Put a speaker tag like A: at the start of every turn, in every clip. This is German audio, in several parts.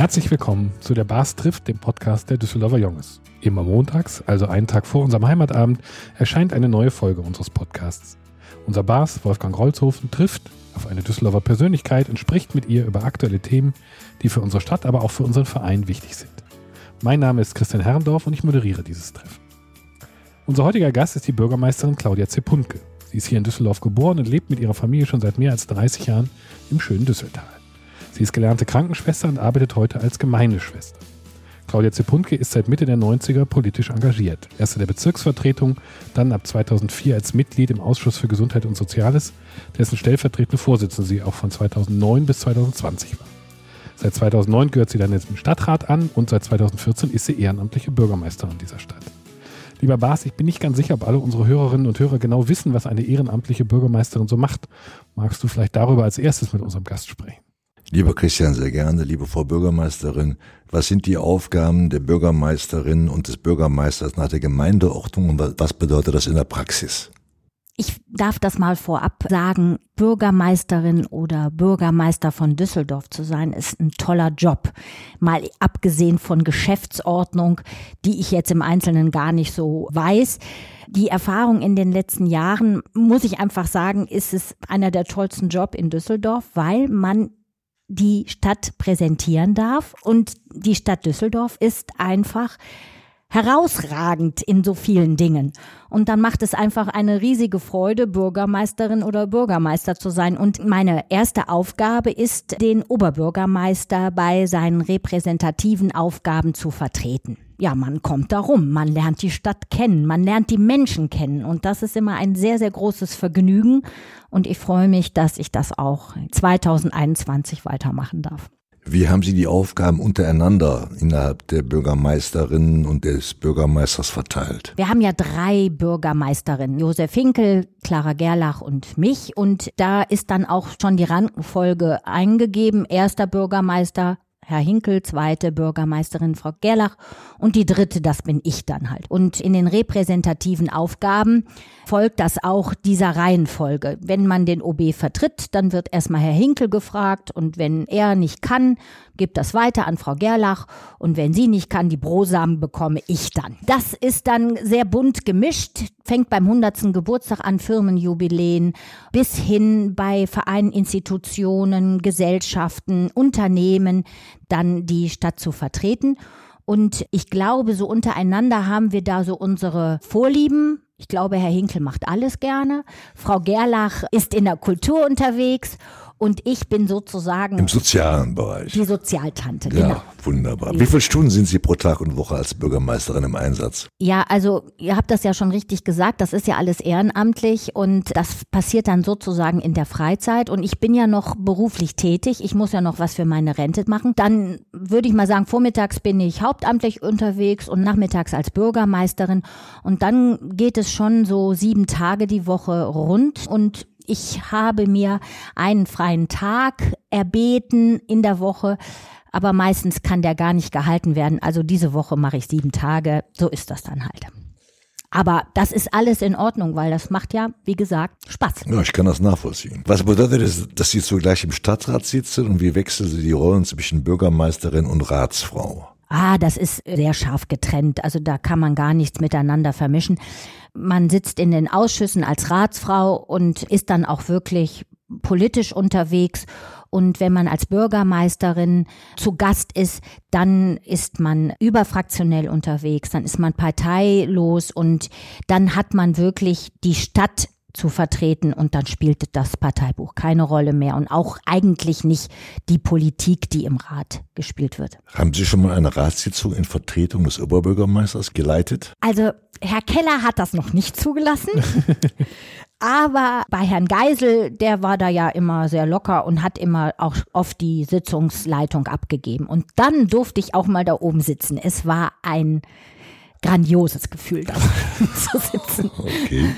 A: Herzlich willkommen zu der Bars trifft, dem Podcast der Düsseldorfer Junges. Immer montags, also einen Tag vor unserem Heimatabend, erscheint eine neue Folge unseres Podcasts. Unser Bars, Wolfgang Rolzhofen, trifft auf eine Düsseldorfer Persönlichkeit und spricht mit ihr über aktuelle Themen, die für unsere Stadt, aber auch für unseren Verein wichtig sind. Mein Name ist Christian Herrendorf und ich moderiere dieses Treffen. Unser heutiger Gast ist die Bürgermeisterin Claudia Zepunke. Sie ist hier in Düsseldorf geboren und lebt mit ihrer Familie schon seit mehr als 30 Jahren im schönen Düsseltal. Sie ist gelernte Krankenschwester und arbeitet heute als Gemeindeschwester. Claudia Zepunke ist seit Mitte der 90er politisch engagiert. Erst in der Bezirksvertretung, dann ab 2004 als Mitglied im Ausschuss für Gesundheit und Soziales, dessen stellvertretende Vorsitzende sie auch von 2009 bis 2020 war. Seit 2009 gehört sie dann jetzt im Stadtrat an und seit 2014 ist sie ehrenamtliche Bürgermeisterin dieser Stadt. Lieber Bas, ich bin nicht ganz sicher, ob alle unsere Hörerinnen und Hörer genau wissen, was eine ehrenamtliche Bürgermeisterin so macht. Magst du vielleicht darüber als erstes mit unserem Gast sprechen?
B: Lieber Christian, sehr gerne. Liebe Frau Bürgermeisterin, was sind die Aufgaben der Bürgermeisterin und des Bürgermeisters nach der Gemeindeordnung und was bedeutet das in der Praxis?
C: Ich darf das mal vorab sagen, Bürgermeisterin oder Bürgermeister von Düsseldorf zu sein, ist ein toller Job. Mal abgesehen von Geschäftsordnung, die ich jetzt im Einzelnen gar nicht so weiß. Die Erfahrung in den letzten Jahren, muss ich einfach sagen, ist es einer der tollsten Jobs in Düsseldorf, weil man die Stadt präsentieren darf. Und die Stadt Düsseldorf ist einfach herausragend in so vielen Dingen. Und dann macht es einfach eine riesige Freude, Bürgermeisterin oder Bürgermeister zu sein. Und meine erste Aufgabe ist, den Oberbürgermeister bei seinen repräsentativen Aufgaben zu vertreten. Ja, man kommt da rum, man lernt die Stadt kennen, man lernt die Menschen kennen. Und das ist immer ein sehr, sehr großes Vergnügen. Und ich freue mich, dass ich das auch 2021 weitermachen darf.
B: Wie haben Sie die Aufgaben untereinander innerhalb der Bürgermeisterin und des Bürgermeisters verteilt?
C: Wir haben ja drei Bürgermeisterinnen, Josef Hinkel, Clara Gerlach und mich. Und da ist dann auch schon die Rankenfolge eingegeben. Erster Bürgermeister, Herr Hinkel, zweite Bürgermeisterin Frau Gerlach und die dritte, das bin ich dann halt. Und in den repräsentativen Aufgaben folgt das auch dieser Reihenfolge. Wenn man den OB vertritt, dann wird erstmal Herr Hinkel gefragt und wenn er nicht kann, gibt das weiter an Frau Gerlach und wenn sie nicht kann, die Brosamen bekomme ich dann. Das ist dann sehr bunt gemischt, fängt beim 100. Geburtstag an, Firmenjubiläen, bis hin bei Vereinen, Institutionen, Gesellschaften, Unternehmen, dann die Stadt zu vertreten. Und ich glaube, so untereinander haben wir da so unsere Vorlieben. Ich glaube, Herr Hinkel macht alles gerne. Frau Gerlach ist in der Kultur unterwegs und ich bin sozusagen
B: im sozialen Bereich.
C: Die Sozialtante,
B: ja, genau. Wunderbar. Wie viele Stunden sind Sie pro Tag und Woche als Bürgermeisterin im Einsatz?
C: Ja, also ihr habt das ja schon richtig gesagt, das ist ja alles ehrenamtlich und das passiert dann sozusagen in der Freizeit und ich bin ja noch beruflich tätig, ich muss ja noch was für meine Rente machen. Dann würde ich mal sagen, vormittags bin ich hauptamtlich unterwegs und nachmittags als Bürgermeisterin und dann geht es schon so sieben Tage die Woche rund und ich habe mir einen freien Tag erbeten in der Woche, aber meistens kann der gar nicht gehalten werden. Also diese Woche mache ich sieben Tage. So ist das dann halt. Aber das ist alles in Ordnung, weil das macht ja, wie gesagt, Spaß.
B: Ja, ich kann das nachvollziehen. Was bedeutet es, dass Sie zugleich im Stadtrat sitzen und wie wechseln Sie die Rollen zwischen Bürgermeisterin und Ratsfrau?
C: Ah, das ist sehr scharf getrennt. Also da kann man gar nichts miteinander vermischen. Man sitzt in den Ausschüssen als Ratsfrau und ist dann auch wirklich politisch unterwegs. Und wenn man als Bürgermeisterin zu Gast ist, dann ist man überfraktionell unterwegs, dann ist man parteilos und dann hat man wirklich die Stadt zu vertreten und dann spielte das Parteibuch keine Rolle mehr und auch eigentlich nicht die Politik, die im Rat gespielt wird.
B: Haben Sie schon mal eine Ratssitzung in Vertretung des Oberbürgermeisters geleitet?
C: Also Herr Keller hat das noch nicht zugelassen. Aber bei Herrn Geisel, der war da ja immer sehr locker und hat immer auch oft die Sitzungsleitung abgegeben. Und dann durfte ich auch mal da oben sitzen. Es war ein grandioses Gefühl, da zu sitzen.
B: Okay.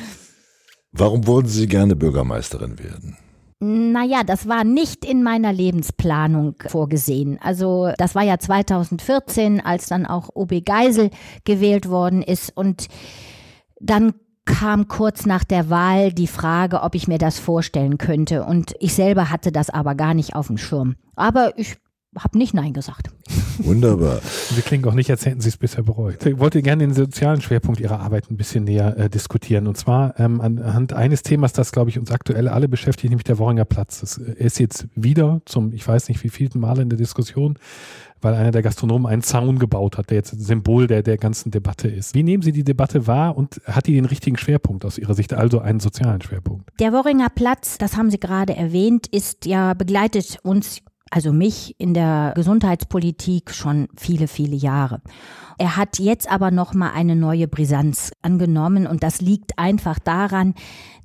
B: Warum wollten Sie gerne Bürgermeisterin werden?
C: Naja, das war nicht in meiner Lebensplanung vorgesehen. Also das war ja 2014, als dann auch OB Geisel gewählt worden ist. Und dann kam kurz nach der Wahl die Frage, ob ich mir das vorstellen könnte. Und ich selber hatte das aber gar nicht auf dem Schirm. Aber ich habe nicht Nein gesagt.
B: Wunderbar.
A: Sie klingen auch nicht, als hätten Sie es bisher bereut. Ich wollte gerne den sozialen Schwerpunkt Ihrer Arbeit ein bisschen näher äh, diskutieren. Und zwar ähm, anhand eines Themas, das, glaube ich, uns aktuell alle beschäftigt, nämlich der Worringer Platz. Das äh, ist jetzt wieder zum, ich weiß nicht wie vielten Mal in der Diskussion, weil einer der Gastronomen einen Zaun gebaut hat, der jetzt Symbol der, der ganzen Debatte ist. Wie nehmen Sie die Debatte wahr und hat die den richtigen Schwerpunkt aus Ihrer Sicht, also einen sozialen Schwerpunkt?
C: Der Worringer Platz, das haben Sie gerade erwähnt, ist ja begleitet uns also mich in der Gesundheitspolitik schon viele, viele Jahre. Er hat jetzt aber noch mal eine neue Brisanz angenommen und das liegt einfach daran,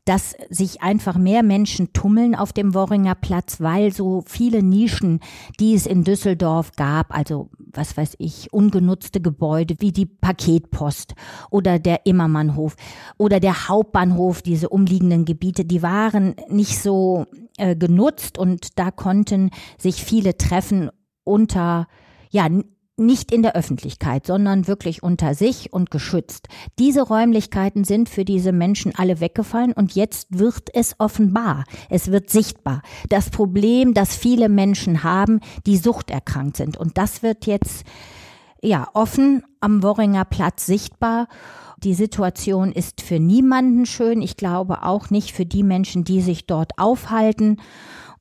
C: dass sich einfach mehr Menschen tummeln auf dem Worringer Platz, weil so viele Nischen, die es in Düsseldorf gab, also was weiß ich, ungenutzte Gebäude wie die Paketpost oder der Immermannhof oder der Hauptbahnhof, diese umliegenden Gebiete, die waren nicht so äh, genutzt und da konnten sich viele treffen unter ja nicht in der Öffentlichkeit, sondern wirklich unter sich und geschützt. Diese Räumlichkeiten sind für diese Menschen alle weggefallen und jetzt wird es offenbar, es wird sichtbar. Das Problem, das viele Menschen haben, die suchterkrankt sind und das wird jetzt ja offen am Worringer Platz sichtbar. Die Situation ist für niemanden schön. Ich glaube auch nicht für die Menschen, die sich dort aufhalten.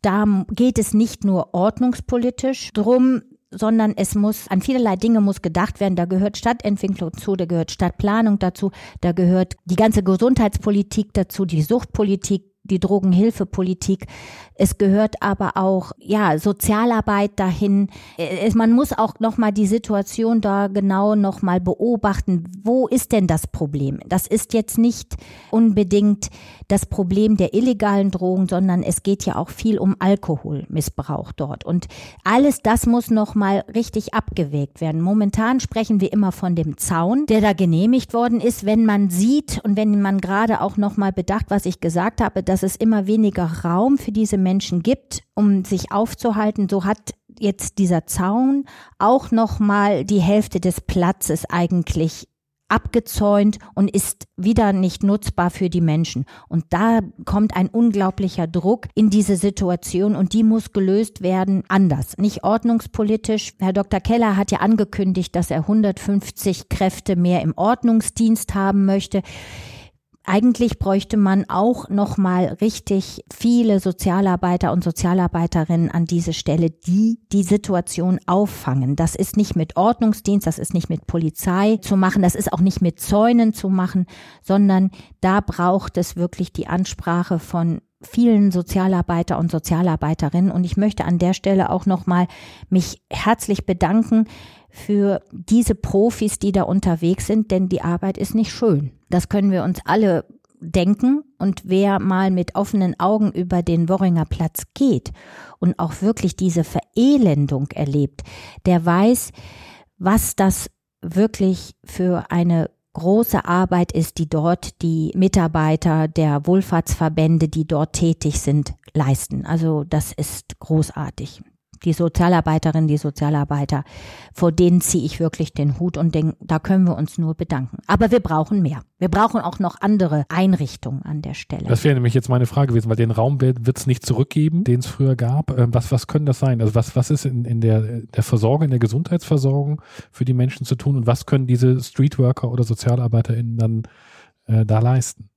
C: Da geht es nicht nur ordnungspolitisch drum, sondern es muss an vielerlei Dinge muss gedacht werden. Da gehört Stadtentwicklung zu, da gehört Stadtplanung dazu, da gehört die ganze Gesundheitspolitik dazu, die Suchtpolitik, die Drogenhilfepolitik. Es gehört aber auch, ja, Sozialarbeit dahin. Es, man muss auch nochmal die Situation da genau nochmal beobachten. Wo ist denn das Problem? Das ist jetzt nicht unbedingt das Problem der illegalen Drogen, sondern es geht ja auch viel um Alkoholmissbrauch dort. Und alles das muss nochmal richtig abgewägt werden. Momentan sprechen wir immer von dem Zaun, der da genehmigt worden ist. Wenn man sieht und wenn man gerade auch nochmal bedacht, was ich gesagt habe, dass es immer weniger Raum für diese Menschen gibt, um sich aufzuhalten, so hat jetzt dieser Zaun auch nochmal die Hälfte des Platzes eigentlich abgezäunt und ist wieder nicht nutzbar für die Menschen. Und da kommt ein unglaublicher Druck in diese Situation und die muss gelöst werden anders, nicht ordnungspolitisch. Herr Dr. Keller hat ja angekündigt, dass er 150 Kräfte mehr im Ordnungsdienst haben möchte eigentlich bräuchte man auch noch mal richtig viele Sozialarbeiter und Sozialarbeiterinnen an diese Stelle, die die Situation auffangen. Das ist nicht mit Ordnungsdienst, das ist nicht mit Polizei zu machen, das ist auch nicht mit Zäunen zu machen, sondern da braucht es wirklich die Ansprache von vielen Sozialarbeiter und Sozialarbeiterinnen und ich möchte an der Stelle auch noch mal mich herzlich bedanken für diese Profis, die da unterwegs sind, denn die Arbeit ist nicht schön. Das können wir uns alle denken und wer mal mit offenen Augen über den Worringer Platz geht und auch wirklich diese Verelendung erlebt, der weiß, was das wirklich für eine große Arbeit ist, die dort die Mitarbeiter der Wohlfahrtsverbände, die dort tätig sind, leisten. Also das ist großartig die Sozialarbeiterinnen, die Sozialarbeiter, vor denen ziehe ich wirklich den Hut und denke, da können wir uns nur bedanken. Aber wir brauchen mehr. Wir brauchen auch noch andere Einrichtungen an der Stelle.
A: Das wäre nämlich jetzt meine Frage gewesen, weil den Raum wird es nicht zurückgeben, den es früher gab. Ähm, was, was können das sein? Also was, was ist in, in der, der Versorgung, in der Gesundheitsversorgung für die Menschen zu tun und was können diese Streetworker oder SozialarbeiterInnen dann äh, da leisten?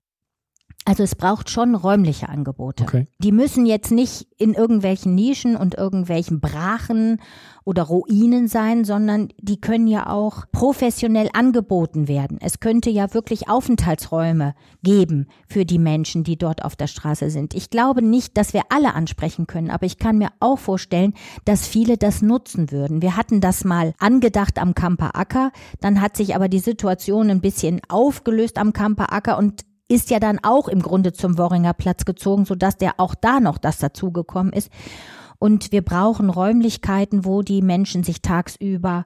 C: Also es braucht schon räumliche Angebote.
A: Okay.
C: Die müssen jetzt nicht in irgendwelchen Nischen und irgendwelchen Brachen oder Ruinen sein, sondern die können ja auch professionell angeboten werden. Es könnte ja wirklich Aufenthaltsräume geben für die Menschen, die dort auf der Straße sind. Ich glaube nicht, dass wir alle ansprechen können, aber ich kann mir auch vorstellen, dass viele das nutzen würden. Wir hatten das mal angedacht am Kamper Acker, dann hat sich aber die Situation ein bisschen aufgelöst am Kamper Acker und ist ja dann auch im Grunde zum Worringer Platz gezogen, sodass der auch da noch das dazugekommen ist. Und wir brauchen Räumlichkeiten, wo die Menschen sich tagsüber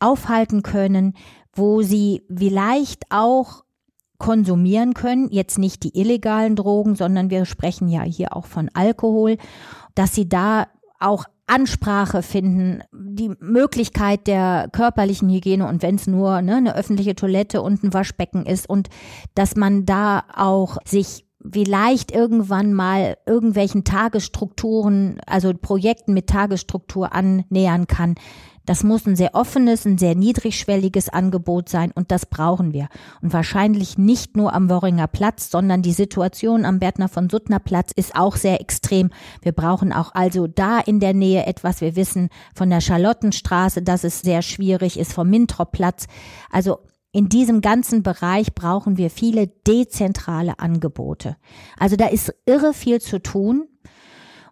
C: aufhalten können, wo sie vielleicht auch konsumieren können, jetzt nicht die illegalen Drogen, sondern wir sprechen ja hier auch von Alkohol, dass sie da auch Ansprache finden, die Möglichkeit der körperlichen Hygiene und wenn es nur ne, eine öffentliche Toilette und ein Waschbecken ist und dass man da auch sich vielleicht irgendwann mal irgendwelchen Tagesstrukturen, also Projekten mit Tagesstruktur annähern kann. Das muss ein sehr offenes, ein sehr niedrigschwelliges Angebot sein und das brauchen wir. Und wahrscheinlich nicht nur am Worringer Platz, sondern die Situation am Bertner von Suttner Platz ist auch sehr extrem. Wir brauchen auch also da in der Nähe etwas. Wir wissen von der Charlottenstraße, dass es sehr schwierig ist, vom Mintrop-Platz. Also in diesem ganzen Bereich brauchen wir viele dezentrale Angebote. Also da ist irre viel zu tun.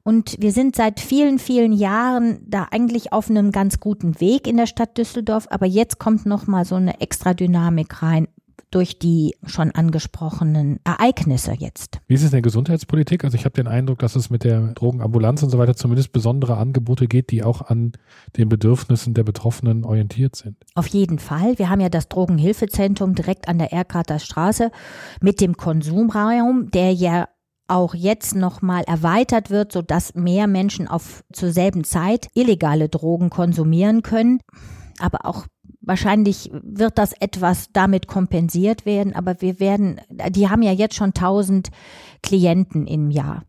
C: Und wir sind seit vielen, vielen Jahren da eigentlich auf einem ganz guten Weg in der Stadt Düsseldorf. Aber jetzt kommt noch mal so eine extra Dynamik rein durch die schon angesprochenen Ereignisse jetzt.
A: Wie ist es in der Gesundheitspolitik? Also ich habe den Eindruck, dass es mit der Drogenambulanz und so weiter zumindest besondere Angebote geht, die auch an den Bedürfnissen der Betroffenen orientiert sind.
C: Auf jeden Fall. Wir haben ja das Drogenhilfezentrum direkt an der Erkrater Straße mit dem Konsumraum, der ja auch jetzt nochmal erweitert wird, sodass mehr Menschen auf zur selben Zeit illegale Drogen konsumieren können. Aber auch wahrscheinlich wird das etwas damit kompensiert werden, aber wir werden, die haben ja jetzt schon 1000 Klienten im Jahr.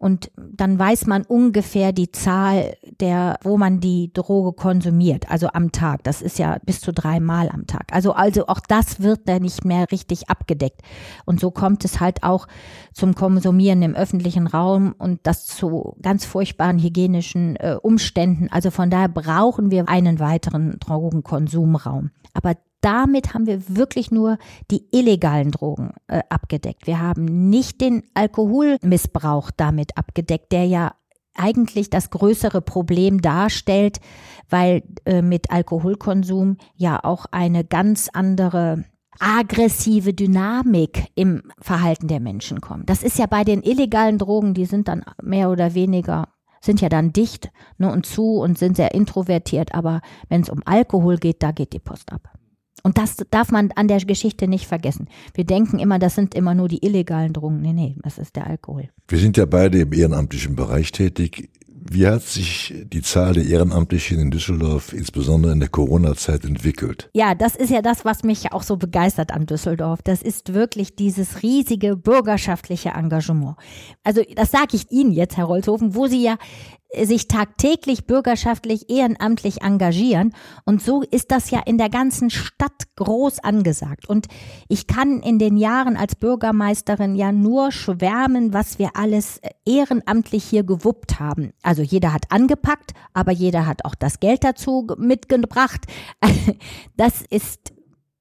C: Und dann weiß man ungefähr die Zahl der, wo man die Droge konsumiert, also am Tag. Das ist ja bis zu dreimal am Tag. Also, also auch das wird da nicht mehr richtig abgedeckt. Und so kommt es halt auch zum Konsumieren im öffentlichen Raum und das zu ganz furchtbaren hygienischen äh, Umständen. Also von daher brauchen wir einen weiteren Drogenkonsumraum. Aber damit haben wir wirklich nur die illegalen Drogen äh, abgedeckt. Wir haben nicht den Alkoholmissbrauch damit abgedeckt, der ja eigentlich das größere Problem darstellt, weil äh, mit Alkoholkonsum ja auch eine ganz andere aggressive Dynamik im Verhalten der Menschen kommt. Das ist ja bei den illegalen Drogen, die sind dann mehr oder weniger sind ja dann dicht ne, und zu und sind sehr introvertiert, aber wenn es um Alkohol geht, da geht die Post ab. Und das darf man an der Geschichte nicht vergessen. Wir denken immer, das sind immer nur die illegalen Drogen. Nee, nee, das ist der Alkohol.
B: Wir sind ja beide im ehrenamtlichen Bereich tätig. Wie hat sich die Zahl der Ehrenamtlichen in Düsseldorf insbesondere in der Corona-Zeit entwickelt?
C: Ja, das ist ja das, was mich auch so begeistert an Düsseldorf. Das ist wirklich dieses riesige bürgerschaftliche Engagement. Also das sage ich Ihnen jetzt, Herr Rolzhofen, wo Sie ja sich tagtäglich bürgerschaftlich ehrenamtlich engagieren. Und so ist das ja in der ganzen Stadt groß angesagt. Und ich kann in den Jahren als Bürgermeisterin ja nur schwärmen, was wir alles ehrenamtlich hier gewuppt haben. Also jeder hat angepackt, aber jeder hat auch das Geld dazu mitgebracht. Das ist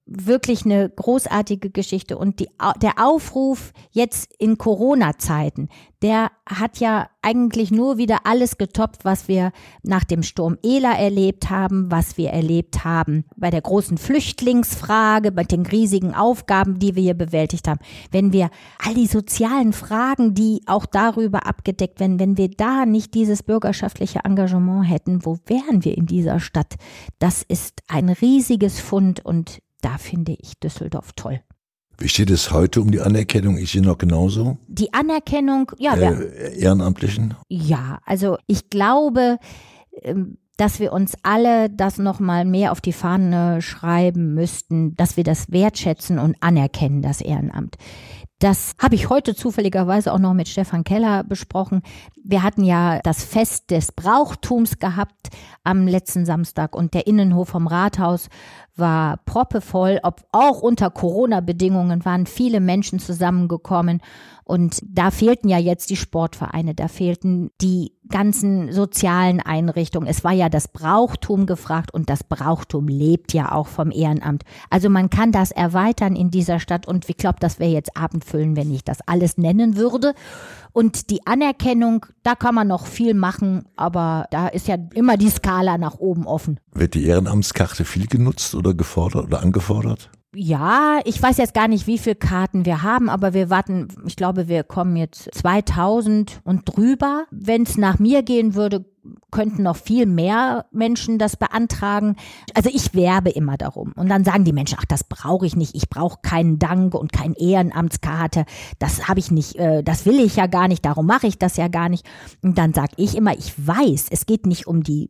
C: wirklich eine großartige Geschichte. Und die, der Aufruf jetzt in Corona-Zeiten, der hat ja eigentlich nur wieder alles getoppt, was wir nach dem Sturm Ela erlebt haben, was wir erlebt haben bei der großen Flüchtlingsfrage, bei den riesigen Aufgaben, die wir hier bewältigt haben. Wenn wir all die sozialen Fragen, die auch darüber abgedeckt werden, wenn wir da nicht dieses bürgerschaftliche Engagement hätten, wo wären wir in dieser Stadt? Das ist ein riesiges Fund und da finde ich Düsseldorf toll.
B: Wie steht es heute um die Anerkennung? Ist sie noch genauso?
C: Die Anerkennung, ja.
B: Äh, Ehrenamtlichen?
C: Ja, also ich glaube, ähm, dass wir uns alle das nochmal mehr auf die Fahne schreiben müssten, dass wir das wertschätzen und anerkennen, das Ehrenamt. Das habe ich heute zufälligerweise auch noch mit Stefan Keller besprochen. Wir hatten ja das Fest des Brauchtums gehabt am letzten Samstag und der Innenhof vom Rathaus war proppevoll, ob auch unter Corona-Bedingungen waren viele Menschen zusammengekommen und da fehlten ja jetzt die Sportvereine, da fehlten die ganzen sozialen Einrichtungen. Es war ja das Brauchtum gefragt und das Brauchtum lebt ja auch vom Ehrenamt. Also man kann das erweitern in dieser Stadt und ich glaube, das wäre jetzt abendfüllen, wenn ich das alles nennen würde. Und die Anerkennung, da kann man noch viel machen, aber da ist ja immer die Skala nach oben offen.
B: Wird die Ehrenamtskarte viel genutzt oder gefordert oder angefordert?
C: Ja, ich weiß jetzt gar nicht, wie viele Karten wir haben, aber wir warten, ich glaube, wir kommen jetzt 2000 und drüber. Wenn es nach mir gehen würde, könnten noch viel mehr Menschen das beantragen. Also ich werbe immer darum. Und dann sagen die Menschen, ach, das brauche ich nicht. Ich brauche keinen Dank und keine Ehrenamtskarte. Das habe ich nicht, äh, das will ich ja gar nicht, darum mache ich das ja gar nicht. Und dann sage ich immer, ich weiß, es geht nicht um die,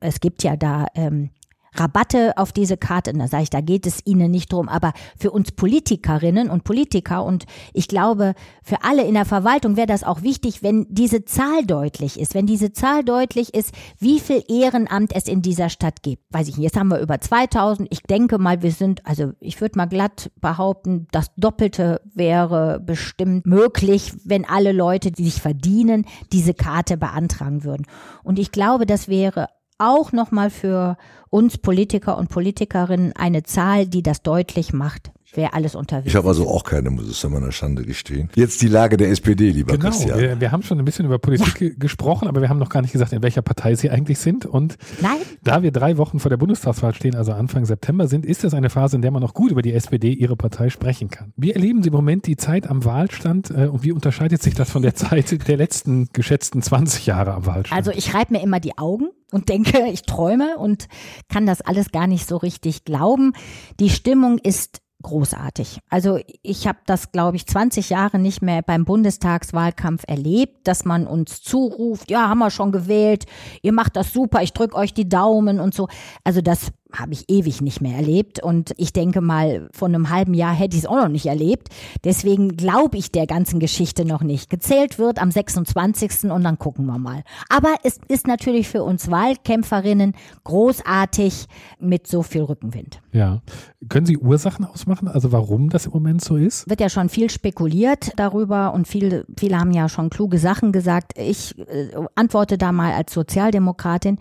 C: es gibt ja da ähm, Rabatte auf diese Karte. Da sage ich, da geht es Ihnen nicht drum, aber für uns Politikerinnen und Politiker und ich glaube, für alle in der Verwaltung wäre das auch wichtig, wenn diese Zahl deutlich ist, wenn diese Zahl deutlich ist, wie viel Ehrenamt es in dieser Stadt gibt. Weiß ich nicht, jetzt haben wir über 2000. Ich denke mal, wir sind, also ich würde mal glatt behaupten, das Doppelte wäre bestimmt möglich, wenn alle Leute, die sich verdienen, diese Karte beantragen würden. Und ich glaube, das wäre auch nochmal für uns Politiker und Politikerinnen eine Zahl, die das deutlich macht wer alles unterwegs
B: Ich habe also auch keine, muss es zu meiner Schande gestehen. Jetzt die Lage der SPD, lieber
A: genau,
B: Christian.
A: Wir, wir haben schon ein bisschen über Politik ja. gesprochen, aber wir haben noch gar nicht gesagt, in welcher Partei Sie eigentlich sind. Und
C: Nein.
A: da wir drei Wochen vor der Bundestagswahl stehen, also Anfang September sind, ist das eine Phase, in der man noch gut über die SPD, Ihre Partei, sprechen kann. Wie erleben Sie im Moment die Zeit am Wahlstand äh, und wie unterscheidet sich das von der Zeit der letzten geschätzten 20 Jahre am Wahlstand?
C: Also ich reibe mir immer die Augen und denke, ich träume und kann das alles gar nicht so richtig glauben. Die Stimmung ist großartig. Also ich habe das, glaube ich, 20 Jahre nicht mehr beim Bundestagswahlkampf erlebt, dass man uns zuruft, ja, haben wir schon gewählt, ihr macht das super, ich drücke euch die Daumen und so. Also das habe ich ewig nicht mehr erlebt und ich denke mal, vor einem halben Jahr hätte ich es auch noch nicht erlebt. Deswegen glaube ich der ganzen Geschichte noch nicht. Gezählt wird am 26. und dann gucken wir mal. Aber es ist natürlich für uns Wahlkämpferinnen großartig mit so viel Rückenwind.
A: Ja. Können Sie Ursachen ausmachen, also warum das im Moment so ist?
C: Wird ja schon viel spekuliert darüber und viele, viele haben ja schon kluge Sachen gesagt. Ich äh, antworte da mal als Sozialdemokratin.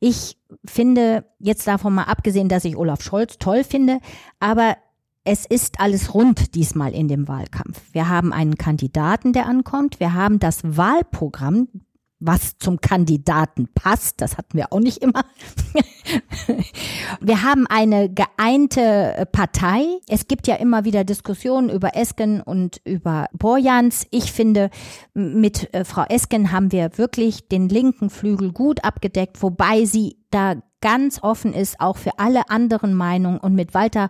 C: Ich finde, jetzt davon mal abgesehen, dass ich Olaf Scholz toll finde, aber es ist alles rund diesmal in dem Wahlkampf. Wir haben einen Kandidaten, der ankommt. Wir haben das Wahlprogramm was zum Kandidaten passt. Das hatten wir auch nicht immer. wir haben eine geeinte Partei. Es gibt ja immer wieder Diskussionen über Esken und über Borjans. Ich finde, mit äh, Frau Esken haben wir wirklich den linken Flügel gut abgedeckt, wobei sie da ganz offen ist, auch für alle anderen Meinungen. Und mit Walter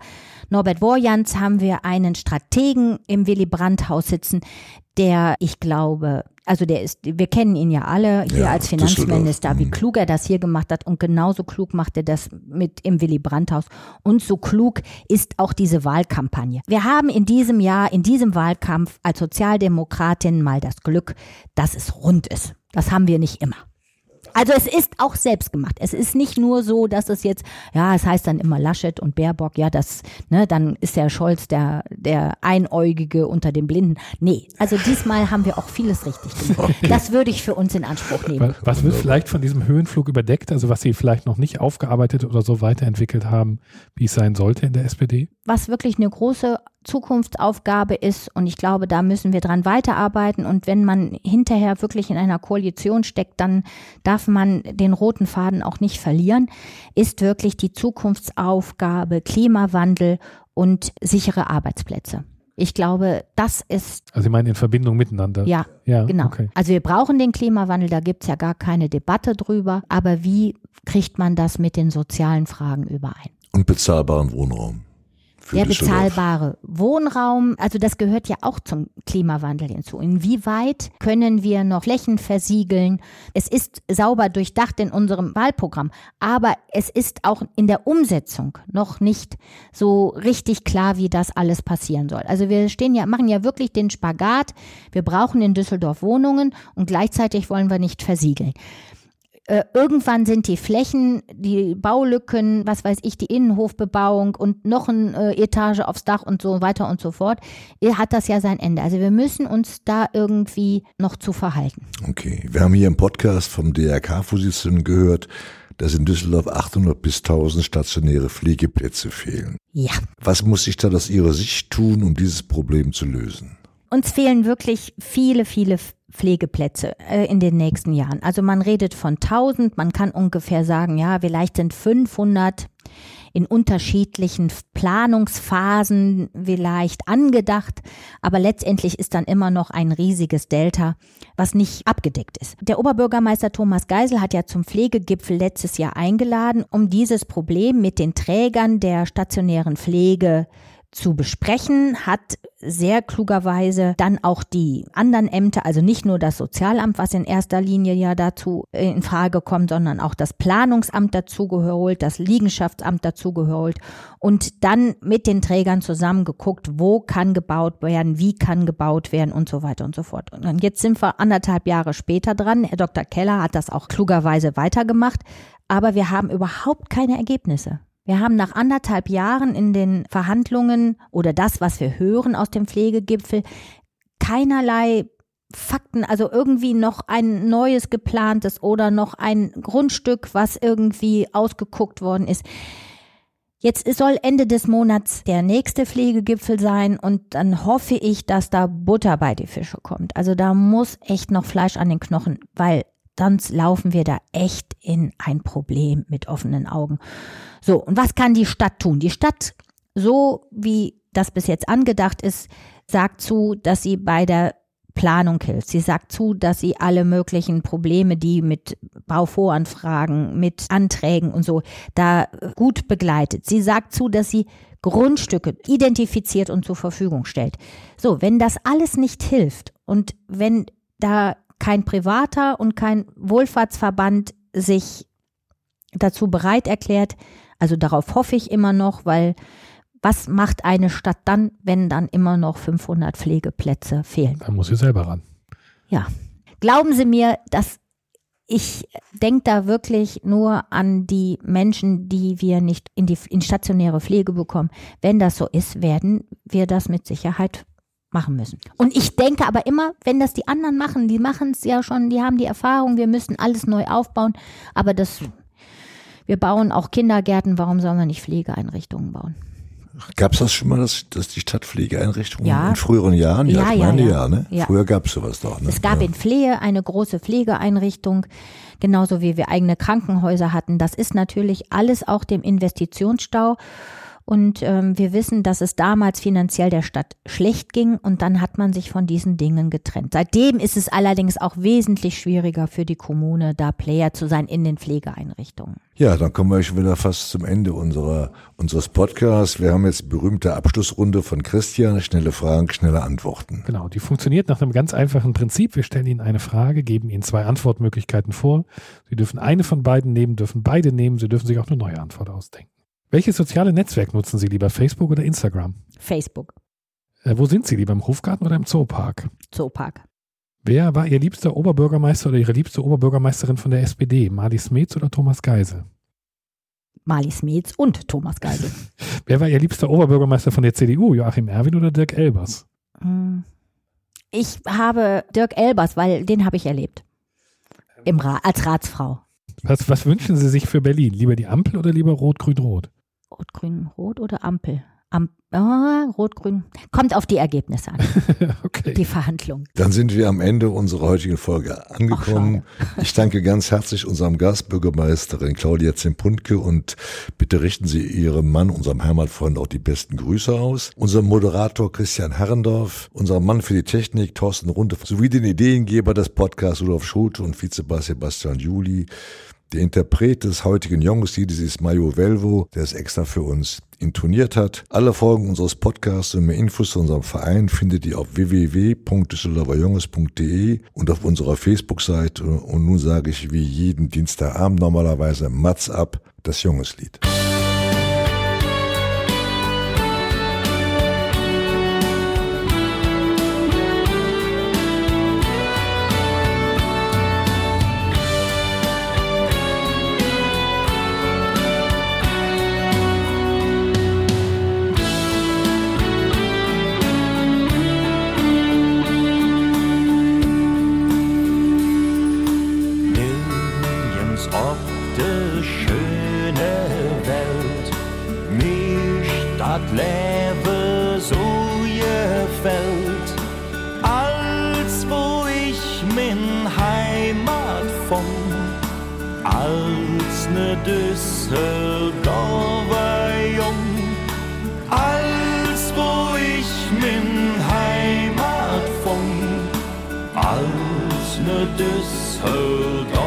C: Norbert Borjans haben wir einen Strategen im Willy Brandt Haus sitzen, der, ich glaube, also der ist, wir kennen ihn ja alle hier ja, als Finanzminister, wie mhm. klug er das hier gemacht hat und genauso klug macht er das mit im Willy Brandt-Haus und so klug ist auch diese Wahlkampagne. Wir haben in diesem Jahr, in diesem Wahlkampf als Sozialdemokratin mal das Glück, dass es rund ist. Das haben wir nicht immer. Also es ist auch selbst gemacht. Es ist nicht nur so, dass es jetzt, ja, es heißt dann immer Laschet und Baerbock, ja, das, ne, dann ist der Scholz der, der Einäugige unter den Blinden. Nee, also diesmal haben wir auch vieles richtig gemacht. Okay. Das würde ich für uns in Anspruch nehmen.
A: Was wird vielleicht von diesem Höhenflug überdeckt, also was Sie vielleicht noch nicht aufgearbeitet oder so weiterentwickelt haben, wie es sein sollte in der SPD?
C: Was wirklich eine große Zukunftsaufgabe ist. Und ich glaube, da müssen wir dran weiterarbeiten. Und wenn man hinterher wirklich in einer Koalition steckt, dann darf man den roten Faden auch nicht verlieren, ist wirklich die Zukunftsaufgabe Klimawandel und sichere Arbeitsplätze. Ich glaube, das ist.
A: Also Sie meinen in Verbindung miteinander?
C: Ja, ja genau. Okay. Also wir brauchen den Klimawandel, da gibt es ja gar keine Debatte drüber. Aber wie kriegt man das mit den sozialen Fragen überein?
B: Und bezahlbaren Wohnraum
C: der bezahlbare Wohnraum, also das gehört ja auch zum Klimawandel hinzu. Inwieweit können wir noch Flächen versiegeln? Es ist sauber durchdacht in unserem Wahlprogramm, aber es ist auch in der Umsetzung noch nicht so richtig klar, wie das alles passieren soll. Also wir stehen ja, machen ja wirklich den Spagat. Wir brauchen in Düsseldorf Wohnungen und gleichzeitig wollen wir nicht versiegeln. Äh, irgendwann sind die Flächen, die Baulücken, was weiß ich, die Innenhofbebauung und noch eine äh, Etage aufs Dach und so weiter und so fort, hat das ja sein Ende. Also wir müssen uns da irgendwie noch zu verhalten.
B: Okay, wir haben hier im Podcast vom DRK-Vorsitzenden gehört, dass in Düsseldorf 800 bis 1000 stationäre Pflegeplätze fehlen.
C: Ja.
B: Was muss sich da aus Ihrer Sicht tun, um dieses Problem zu lösen?
C: Uns fehlen wirklich viele, viele Pflegeplätze äh, in den nächsten Jahren. Also man redet von 1000, man kann ungefähr sagen, ja, vielleicht sind 500 in unterschiedlichen Planungsphasen vielleicht angedacht, aber letztendlich ist dann immer noch ein riesiges Delta, was nicht abgedeckt ist. Der Oberbürgermeister Thomas Geisel hat ja zum Pflegegipfel letztes Jahr eingeladen, um dieses Problem mit den Trägern der stationären Pflege zu besprechen, hat sehr klugerweise dann auch die anderen Ämter, also nicht nur das Sozialamt, was in erster Linie ja dazu äh, in Frage kommt, sondern auch das Planungsamt dazugeholt, das Liegenschaftsamt dazugeholt und dann mit den Trägern zusammen geguckt, wo kann gebaut werden, wie kann gebaut werden und so weiter und so fort. Und jetzt sind wir anderthalb Jahre später dran. Herr Dr. Keller hat das auch klugerweise weitergemacht, aber wir haben überhaupt keine Ergebnisse. Wir haben nach anderthalb Jahren in den Verhandlungen oder das, was wir hören aus dem Pflegegipfel, keinerlei Fakten, also irgendwie noch ein neues geplantes oder noch ein Grundstück, was irgendwie ausgeguckt worden ist. Jetzt soll Ende des Monats der nächste Pflegegipfel sein und dann hoffe ich, dass da Butter bei die Fische kommt. Also da muss echt noch Fleisch an den Knochen, weil sonst laufen wir da echt in ein Problem mit offenen Augen. So, und was kann die Stadt tun? Die Stadt, so wie das bis jetzt angedacht ist, sagt zu, dass sie bei der Planung hilft. Sie sagt zu, dass sie alle möglichen Probleme, die mit Bauvoranfragen, mit Anträgen und so, da gut begleitet. Sie sagt zu, dass sie Grundstücke identifiziert und zur Verfügung stellt. So, wenn das alles nicht hilft und wenn da kein privater und kein Wohlfahrtsverband sich dazu bereit erklärt, also darauf hoffe ich immer noch, weil was macht eine Stadt dann, wenn dann immer noch 500 Pflegeplätze fehlen?
A: Da muss sie selber ran.
C: Ja. Glauben Sie mir, dass ich denke da wirklich nur an die Menschen, die wir nicht in die in stationäre Pflege bekommen. Wenn das so ist, werden wir das mit Sicherheit machen müssen. Und ich denke aber immer, wenn das die anderen machen, die machen es ja schon, die haben die Erfahrung, wir müssen alles neu aufbauen, aber das wir bauen auch Kindergärten, warum sollen wir nicht Pflegeeinrichtungen bauen?
B: Gab es das schon mal, dass, dass die Stadtpflegeeinrichtungen
C: ja.
B: in früheren Jahren? Ja,
C: ja
B: ich meine
C: ja,
B: ja, ne?
C: ja.
B: Früher gab es sowas doch. Ne?
C: Es gab in Flehe eine große Pflegeeinrichtung, genauso wie wir eigene Krankenhäuser hatten. Das ist natürlich alles auch dem Investitionsstau und ähm, wir wissen, dass es damals finanziell der Stadt schlecht ging und dann hat man sich von diesen Dingen getrennt. Seitdem ist es allerdings auch wesentlich schwieriger für die Kommune, da Player zu sein in den Pflegeeinrichtungen.
B: Ja, dann kommen wir schon wieder fast zum Ende unserer, unseres Podcasts. Wir haben jetzt berühmte Abschlussrunde von Christian. Schnelle Fragen, schnelle Antworten.
A: Genau, die funktioniert nach einem ganz einfachen Prinzip. Wir stellen Ihnen eine Frage, geben Ihnen zwei Antwortmöglichkeiten vor. Sie dürfen eine von beiden nehmen, dürfen beide nehmen. Sie dürfen sich auch eine neue Antwort ausdenken. Welches soziale Netzwerk nutzen Sie lieber, Facebook oder Instagram?
C: Facebook,
A: Äh, wo sind Sie lieber, im Hofgarten oder im Zoopark?
C: Zoopark.
A: Wer war Ihr liebster Oberbürgermeister oder Ihre liebste Oberbürgermeisterin von der SPD? Marlies Smets oder Thomas Geisel?
C: Mali Smets und Thomas Geisel.
A: Wer war Ihr liebster Oberbürgermeister von der CDU? Joachim Erwin oder Dirk Elbers?
C: Hm. Ich habe Dirk Elbers, weil den habe ich erlebt. Im Ra als Ratsfrau.
A: Was, was wünschen Sie sich für Berlin? Lieber die Ampel oder lieber Rot-Grün-Rot?
C: Rot, Grün, Rot oder Ampel? Am, ah, Rot, Grün. Kommt auf die Ergebnisse an,
A: okay.
C: die Verhandlung.
B: Dann sind wir am Ende unserer heutigen Folge angekommen. ich danke ganz herzlich unserem Gastbürgermeisterin Claudia Zempunke und bitte richten Sie Ihrem Mann, unserem Heimatfreund, auch die besten Grüße aus. Unserem Moderator Christian Herrendorf, unserem Mann für die Technik Thorsten Runde sowie den Ideengeber des Podcasts Rudolf Schulte und Vizebass Sebastian Juli. Der Interpret des heutigen Jungliedes ist Mario Velvo, der es extra für uns intoniert hat. Alle Folgen unseres Podcasts und mehr Infos zu unserem Verein findet ihr auf www.düsseldorferjunges.de und auf unserer Facebook-Seite. Und nun sage ich wie jeden Dienstagabend normalerweise Mats ab, das Jungeslied.
D: Als ne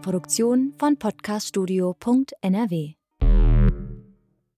E: Produktion von podcaststudio.nrw.